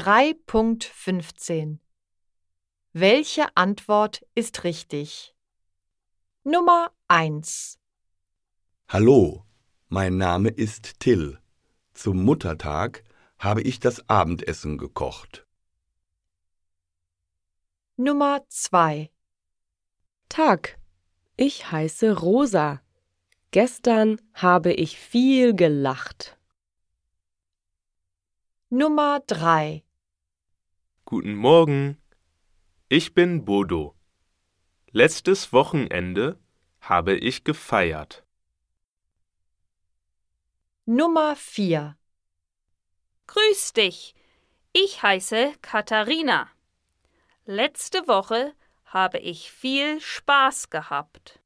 3.15 Welche Antwort ist richtig? Nummer 1 Hallo, mein Name ist Till. Zum Muttertag habe ich das Abendessen gekocht. Nummer 2 Tag, ich heiße Rosa. Gestern habe ich viel gelacht. Nummer 3 Guten Morgen, ich bin Bodo. Letztes Wochenende habe ich gefeiert. Nummer 4 Grüß dich. Ich heiße Katharina. Letzte Woche habe ich viel Spaß gehabt.